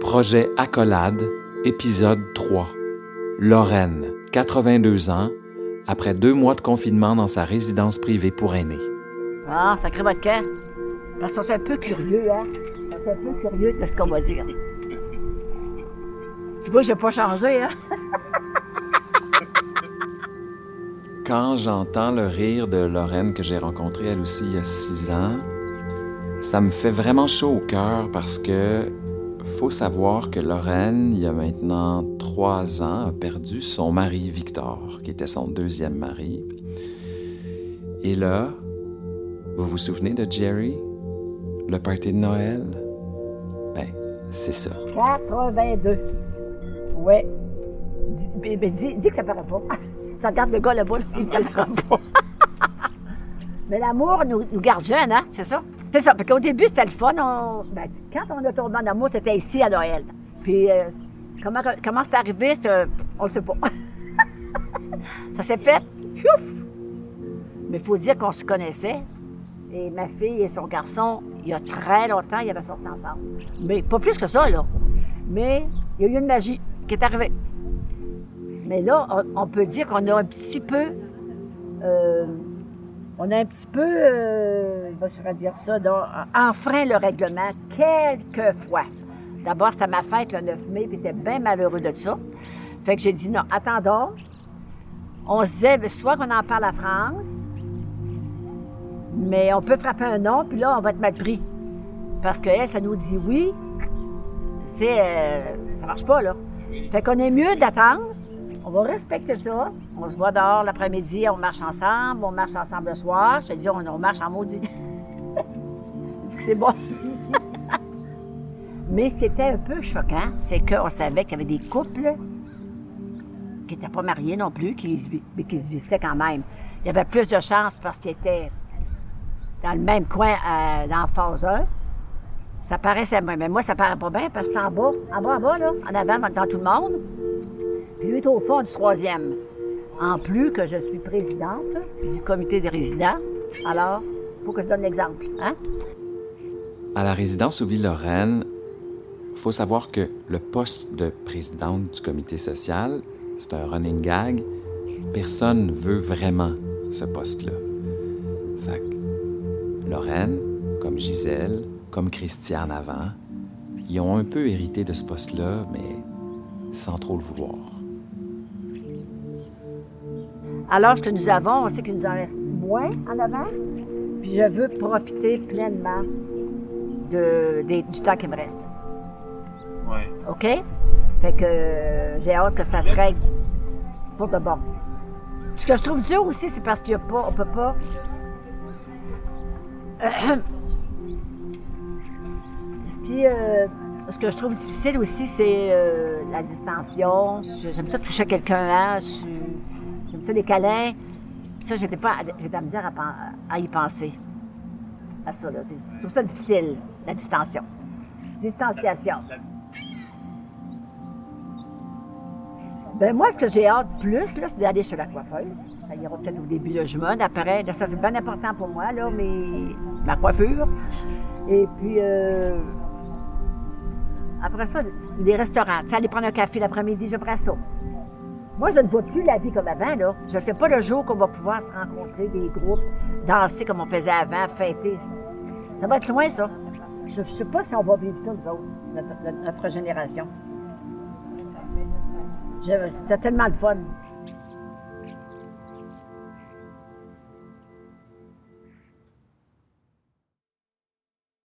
Projet Accolade, épisode 3. Lorraine, 82 ans, après deux mois de confinement dans sa résidence privée pour aînés. Ah, ça crée votre cœur. Parce qu'on est un peu curieux, hein? On est un peu curieux de ce qu'on va dire. Tu vois, j'ai pas changé, hein? Quand j'entends le rire de Lorraine que j'ai rencontrée elle aussi il y a six ans, ça me fait vraiment chaud au cœur parce que faut savoir que Lorraine, il y a maintenant trois ans, a perdu son mari Victor, qui était son deuxième mari. Et là, vous vous souvenez de Jerry? Le party de Noël? Ben, c'est ça. 82. Ouais. Dis, ben, ben, dis, dis que ça paraît pas. Ça regarde le gars là-bas, là, il ça paraît pas. Mais l'amour nous, nous garde jeunes, hein? C'est ça? C'est ça. Fait qu'au début, c'était le fun. On- ben, quand on a tombé en amour, t'étais ici à Noël. Puis, euh, comment, comment c'est arrivé, euh, on le sait pas. ça s'est fait. Ouf! Mais il faut dire qu'on se connaissait. Et ma fille et son garçon, il y a très longtemps, ils avaient sorti ensemble. Mais pas plus que ça, là. Mais il y a eu une magie qui est arrivée. Mais là, on, on peut dire qu'on a un petit peu. euh, on a un petit peu. Euh, je vais dire ça, donc, enfreint le règlement quelques fois. D'abord, c'était ma fête le 9 mai, puis j'étais bien malheureux de ça. Fait que j'ai dit non, attendons. On se disait, ben, soit qu'on en parle à France, mais on peut frapper un nom, puis là, on va être mal pris. Parce qu'elle, ça nous dit oui, c'est. euh, ça marche pas, là. Fait qu'on est mieux d'attendre. On va respecter ça. On se voit dehors l'après-midi, on marche ensemble, on marche ensemble le soir. Je te dis, on, marche en maudit. c'est bon. Mais ce qui était un peu choquant, c'est qu'on savait qu'il y avait des couples qui n'étaient pas mariés non plus, qui, mais qui se visitaient quand même. Il y avait plus de chances parce qu'ils étaient dans le même coin euh, dans phase 1. Ça paraissait bien, mais moi, ça paraît pas bien parce que j'étais en bas, en bas, en bas, là, en avant, dans tout le monde. Puis au fond du troisième. En plus que je suis présidente du comité des résidents. Alors, faut que je donne l'exemple, hein? À la résidence où vit Lorraine, faut savoir que le poste de présidente du comité social, c'est un running gag. Personne ne veut vraiment ce poste-là. Fait que Lorraine, comme Gisèle, comme Christiane avant, ils ont un peu hérité de ce poste-là, mais sans trop le vouloir. Alors, ce que nous avons, on sait qu'il nous en reste moins en avant. Puis je veux profiter pleinement de, du temps qui me reste. Ouais. OK? Fait que euh, j'ai hâte que ça se règle pour de bon. Ce que je trouve dur aussi, c'est parce qu'il y a pas, on peut pas. ce qui, euh, ce que je trouve difficile aussi, c'est euh, la distension. J'aime ça toucher quelqu'un, hein? J'aime ça les câlins. Puis ça, j'étais j'ai de la misère à, à y penser. À ça, là. Je trouve ça difficile, la distension. Distanciation. Ben moi, ce que j'ai hâte plus, là, c'est d'aller chez la coiffeuse. Ça ira peut-être au début de juin, d'après. Ça, c'est bien important pour moi, là, mais ma coiffure. Et puis, euh, après ça, les restaurants. Tu sais, aller prendre un café l'après-midi, je prends ça. Moi, je ne vois plus la vie comme avant, là. Je ne sais pas le jour qu'on va pouvoir se rencontrer, des groupes, danser comme on faisait avant, fêter. Ça va être loin, ça. Je ne sais pas si on va vivre ça, nous autres, notre, génération. C'était tellement le fun.